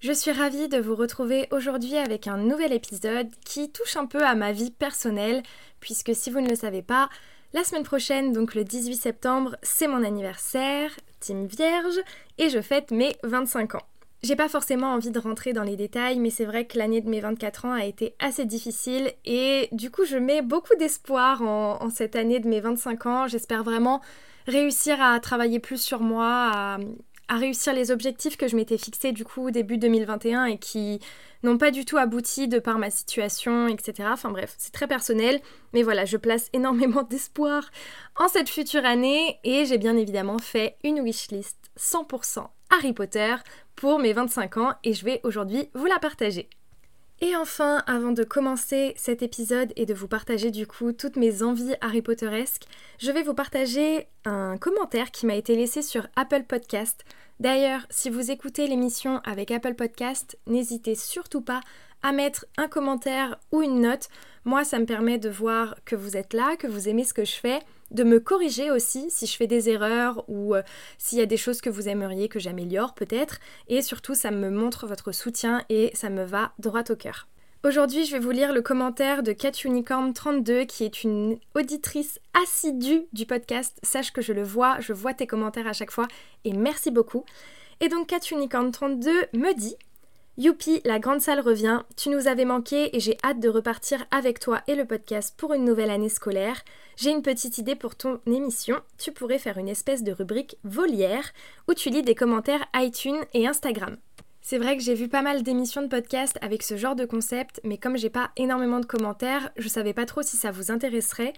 Je suis ravie de vous retrouver aujourd'hui avec un nouvel épisode qui touche un peu à ma vie personnelle puisque si vous ne le savez pas, la semaine prochaine, donc le 18 septembre, c'est mon anniversaire, team vierge, et je fête mes 25 ans. J'ai pas forcément envie de rentrer dans les détails, mais c'est vrai que l'année de mes 24 ans a été assez difficile et du coup je mets beaucoup d'espoir en, cette année de mes 25 ans. J'espère vraiment réussir à travailler plus sur moi, à, à réussir les objectifs que je m'étais fixés du coup début 2021 et qui n'ont pas du tout abouti de par ma situation, etc. Enfin bref, c'est très personnel, mais voilà, je place énormément d'espoir en cette future année et j'ai bien évidemment fait une wishlist 100% Harry Potter pour mes 25 ans et je vais aujourd'hui vous la partager. Et enfin, avant de commencer cet épisode et de vous partager du coup toutes mes envies Harry Potteresques, je vais vous partager un commentaire qui m'a été laissé sur Apple Podcast. D'ailleurs, si vous écoutez l'émission avec Apple Podcast, n'hésitez surtout pas à mettre un commentaire ou une note. Moi, ça me permet de voir que vous êtes là, que vous aimez ce que je fais de me corriger aussi si je fais des erreurs ou euh, s'il y a des choses que vous aimeriez que j'améliore peut-être. Et surtout, ça me montre votre soutien et ça me va droit au cœur. Aujourd'hui, je vais vous lire le commentaire de CatUnicorn32 qui est une auditrice assidue du podcast. Sache que je le vois, je vois tes commentaires à chaque fois et merci beaucoup. Et donc CatUnicorn32 me dit Youpi, la grande salle revient, tu nous avais manqué et j'ai hâte de repartir avec toi et le podcast pour une nouvelle année scolaire. J'ai une petite idée pour ton émission, tu pourrais faire une espèce de rubrique volière où tu lis des commentaires iTunes et Instagram. C'est vrai que j'ai vu pas mal d'émissions de podcast avec ce genre de concept, mais comme j'ai pas énormément de commentaires, je savais pas trop si ça vous intéresserait.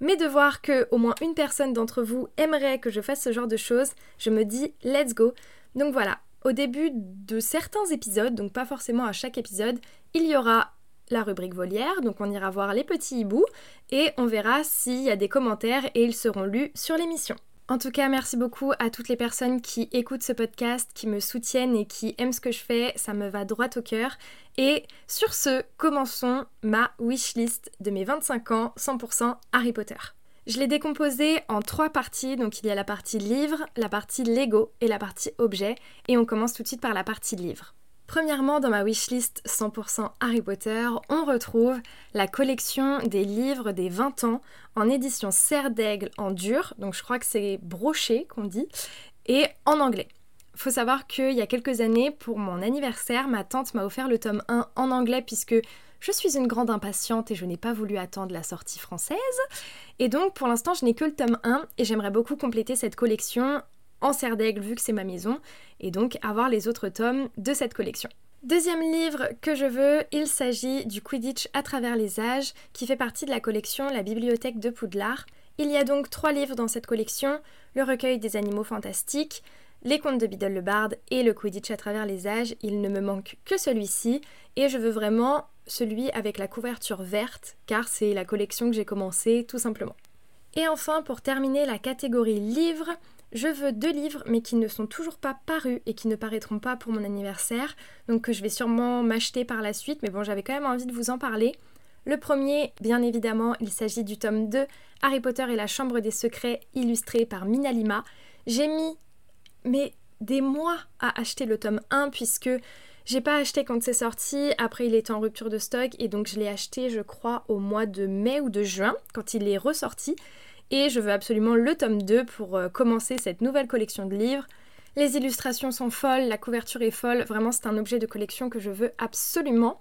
Mais de voir que au moins une personne d'entre vous aimerait que je fasse ce genre de choses, je me dis let's go. Donc voilà, au début de certains épisodes, donc pas forcément à chaque épisode, il y aura la rubrique volière, donc on ira voir les petits hiboux et on verra s'il y a des commentaires et ils seront lus sur l'émission. En tout cas, merci beaucoup à toutes les personnes qui écoutent ce podcast, qui me soutiennent et qui aiment ce que je fais, ça me va droit au cœur. Et sur ce, commençons ma wishlist de mes 25 ans 100% Harry Potter. Je l'ai décomposé en trois parties, donc il y a la partie livre, la partie Lego et la partie objet, et on commence tout de suite par la partie livre. Premièrement, dans ma wishlist 100% Harry Potter, on retrouve la collection des livres des 20 ans en édition serre d'aigle en dur, donc je crois que c'est broché qu'on dit, et en anglais. Faut savoir qu'il y a quelques années, pour mon anniversaire, ma tante m'a offert le tome 1 en anglais puisque je suis une grande impatiente et je n'ai pas voulu attendre la sortie française. Et donc pour l'instant je n'ai que le tome 1 et j'aimerais beaucoup compléter cette collection en serre d'aigle vu que c'est ma maison et donc avoir les autres tomes de cette collection. Deuxième livre que je veux, il s'agit du Quidditch à travers les âges qui fait partie de la collection La bibliothèque de Poudlard. Il y a donc trois livres dans cette collection, le recueil des animaux fantastiques, les contes de Biddle le Bard et le Quidditch à travers les âges. Il ne me manque que celui-ci et je veux vraiment celui avec la couverture verte, car c'est la collection que j'ai commencé tout simplement. Et enfin, pour terminer la catégorie livres, je veux deux livres mais qui ne sont toujours pas parus et qui ne paraîtront pas pour mon anniversaire, donc que je vais sûrement m'acheter par la suite, mais bon j'avais quand même envie de vous en parler. Le premier, bien évidemment, il s'agit du tome 2, Harry Potter et la Chambre des Secrets, illustré par Minalima. J'ai mis mais des mois à acheter le tome 1 puisque j'ai pas acheté quand c'est sorti, après il était en rupture de stock et donc je l'ai acheté je crois au mois de mai ou de juin quand il est ressorti et je veux absolument le tome 2 pour euh, commencer cette nouvelle collection de livres. Les illustrations sont folles, la couverture est folle, vraiment c'est un objet de collection que je veux absolument.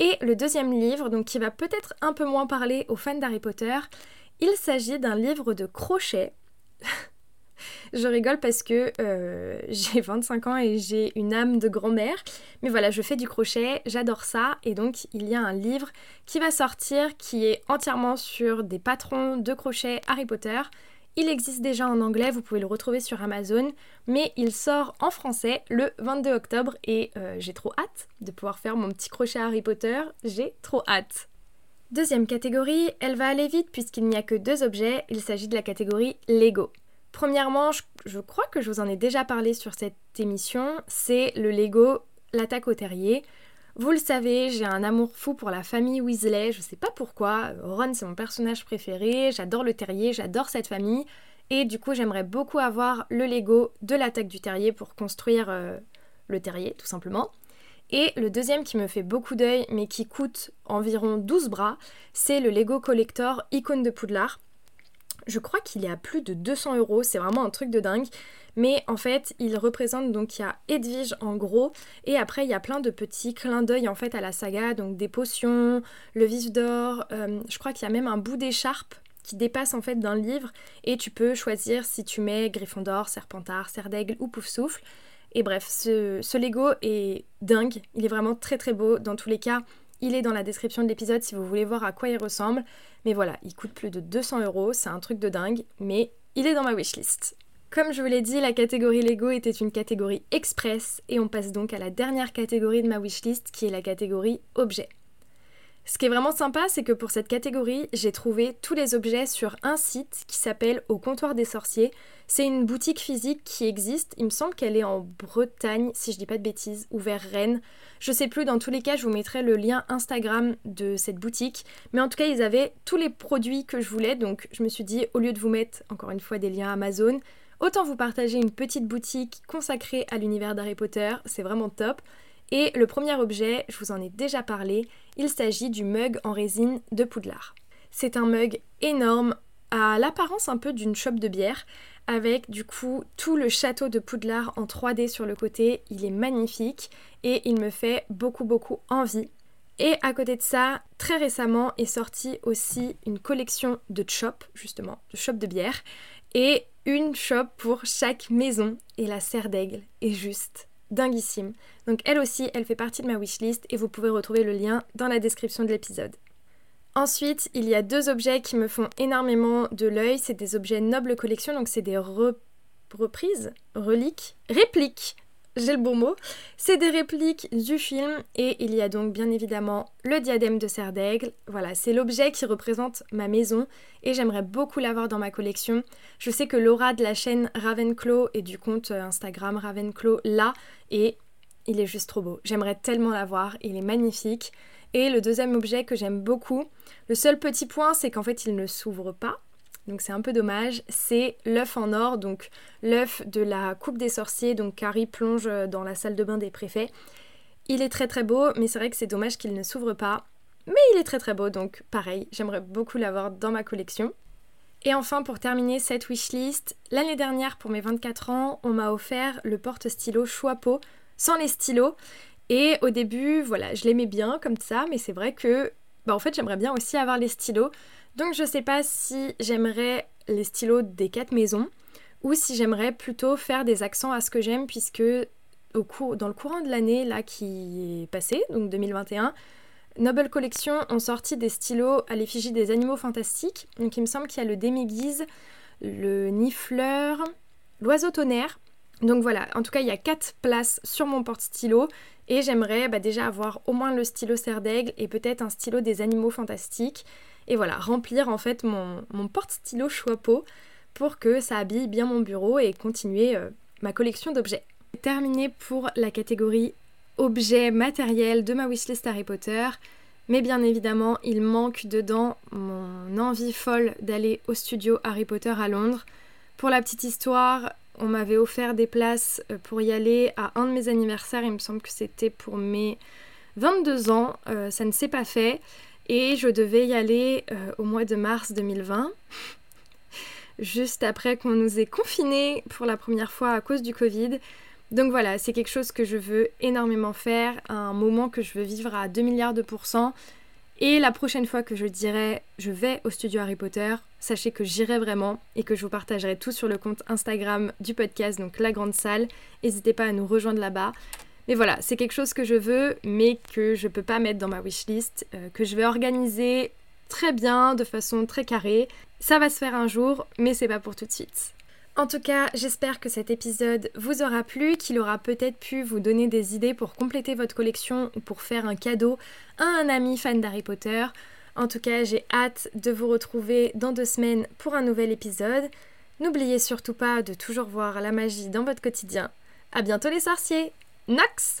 Et le deuxième livre, donc qui va peut-être un peu moins parler aux fans d'Harry Potter, il s'agit d'un livre de crochet. je rigole parce que euh, j'ai 25 ans et j'ai une âme de grand-mère. Mais voilà, je fais du crochet, j'adore ça. Et donc, il y a un livre qui va sortir qui est entièrement sur des patrons de crochet Harry Potter. Il existe déjà en anglais, vous pouvez le retrouver sur Amazon, mais il sort en français le 22 octobre et euh, j'ai trop hâte de pouvoir faire mon petit crochet Harry Potter, j'ai trop hâte. Deuxième catégorie, elle va aller vite puisqu'il n'y a que deux objets, il s'agit de la catégorie Lego. Premièrement, je, crois que je vous en ai déjà parlé sur cette émission, c'est le Lego L'attaque au terrier. Vous le savez, j'ai un amour fou pour la famille Weasley, je sais pas pourquoi, Ron c'est mon personnage préféré, j'adore le terrier, j'adore cette famille, et du coup j'aimerais beaucoup avoir le Lego de l'attaque du terrier pour construire euh, le terrier tout simplement. Et le deuxième qui me fait beaucoup d'œil mais qui coûte environ 12 bras, c'est le Lego Collector Icône de Poudlard. Je crois qu'il est à plus de 200 euros, c'est vraiment un truc de dingue. Mais en fait, il représente donc il y a Edwige en gros, et après il y a plein de petits clins d'œil en fait à la saga, donc des potions, le vif d'or, euh, je crois qu'il y a même un bout d'écharpe qui dépasse en fait d'un livre, et tu peux choisir si tu mets Gryffondor, Serpentard, Serdaigle ou Poufsouffle. Et bref, ce Lego est dingue, il est vraiment très très beau. Dans tous les cas, il est dans la description de l'épisode si vous voulez voir à quoi il ressemble. Mais voilà, il coûte plus de 200 euros, c'est un truc de dingue, mais il est dans ma wishlist. Comme je vous l'ai dit, la catégorie Lego était une catégorie express et on passe donc à la dernière catégorie de ma wishlist qui est la catégorie objets. Ce qui est vraiment sympa, c'est que pour cette catégorie, j'ai trouvé tous les objets sur un site qui s'appelle Au comptoir des sorciers. C'est une boutique physique qui existe, il me semble qu'elle est en Bretagne, si je dis pas de bêtises, ou vers Rennes. Je sais plus, dans tous les cas, je vous mettrai le lien Instagram de cette boutique. Mais en tout cas, ils avaient tous les produits que je voulais, donc je me suis dit, au lieu de vous mettre encore une fois des liens Amazon, autant vous partager une petite boutique consacrée à l'univers d'Harry Potter, c'est vraiment top. Et le premier objet, je vous en ai déjà parlé, il s'agit du mug en résine de Poudlard. C'est un mug énorme, à l'apparence un peu d'une chope de bière, avec du coup tout le château de Poudlard en 3D sur le côté. Il est magnifique et il me fait beaucoup beaucoup envie. Et à côté de ça, très récemment est sortie aussi une collection de chops, justement, de chops de bière, et une chope pour chaque maison. Et la serre d'aigle est juste dinguissime. Donc elle aussi, elle fait partie de ma wishlist et vous pouvez retrouver le lien dans la description de l'épisode. Ensuite, il y a deux objets qui me font énormément de l'œil. C'est des objets Noble Collection, donc c'est des reprises, reliques, répliques j'ai le bon mot. C'est des répliques du film et il y a donc bien évidemment le diadème de serre d'aigle. Voilà, c'est l'objet qui représente ma maison et j'aimerais beaucoup l'avoir dans ma collection. Je sais que Laura de la chaîne Ravenclaw et du compte Instagram Ravenclaw l'a et il est juste trop beau. J'aimerais tellement l'avoir, il est magnifique. Et le deuxième objet que j'aime beaucoup, le seul petit point c'est qu'en fait il ne s'ouvre pas donc c'est un peu dommage, c'est l'œuf en or, donc l'œuf de la coupe des sorciers, donc Carrie plonge dans la salle de bain des préfets. Il est très très beau, mais c'est vrai que c'est dommage qu'il ne s'ouvre pas. Mais il est très très beau, donc pareil, j'aimerais beaucoup l'avoir dans ma collection. Et enfin, pour terminer cette wishlist, l'année dernière, pour mes 24 ans, on m'a offert le porte-stylo Choixpeau sans les stylos. Et au début, voilà, je l'aimais bien comme ça, mais c'est vrai que, bah en fait, j'aimerais bien aussi avoir les stylos. Donc je sais pas si j'aimerais les stylos des quatre maisons ou si j'aimerais plutôt faire des accents à ce que j'aime puisque dans le courant de l'année là qui est passée, donc 2021, Noble Collection ont sorti des stylos à l'effigie des animaux fantastiques. Donc il me semble qu'il y a le déméguise, le nifleur, l'oiseau tonnerre. Donc voilà, en tout cas il y a quatre places sur mon porte-stylo et j'aimerais bah, déjà avoir au moins le stylo serre d'aigle et peut-être un stylo des animaux fantastiques et voilà, remplir en fait mon, porte-stylo Choixpeau pour que ça habille bien mon bureau et continuer euh, ma collection d'objets. Terminé pour la catégorie objets matériels de ma wishlist Harry Potter. Mais bien évidemment, il manque dedans mon envie folle d'aller au studio Harry Potter à Londres. Pour la petite histoire, on m'avait offert des places euh, pour y aller à un de mes anniversaires. Il me semble que c'était pour mes 22 ans. Euh, ça ne s'est pas fait. Et je devais y aller euh, au mois de mars 2020, juste après qu'on nous ait confinés pour la première fois à cause du Covid. Donc voilà, c'est quelque chose que je veux énormément faire, un moment que je veux vivre à 2 milliards de pourcents. Et la prochaine fois que je dirai je vais au studio Harry Potter, sachez que j'irai vraiment et que je vous partagerai tout sur le compte Instagram du podcast, donc la grande salle. N'hésitez pas à nous rejoindre là-bas. Mais voilà, c'est quelque chose que je veux, mais que je peux pas mettre dans ma wishlist, euh, que je vais organiser très bien, de façon très carrée. Ça va se faire un jour, mais c'est pas pour tout de suite. En tout cas, j'espère que cet épisode vous aura plu, qu'il aura peut-être pu vous donner des idées pour compléter votre collection ou pour faire un cadeau à un ami fan d'Harry Potter. En tout cas, j'ai hâte de vous retrouver dans deux semaines pour un nouvel épisode. N'oubliez surtout pas de toujours voir la magie dans votre quotidien. À bientôt les sorciers! Nox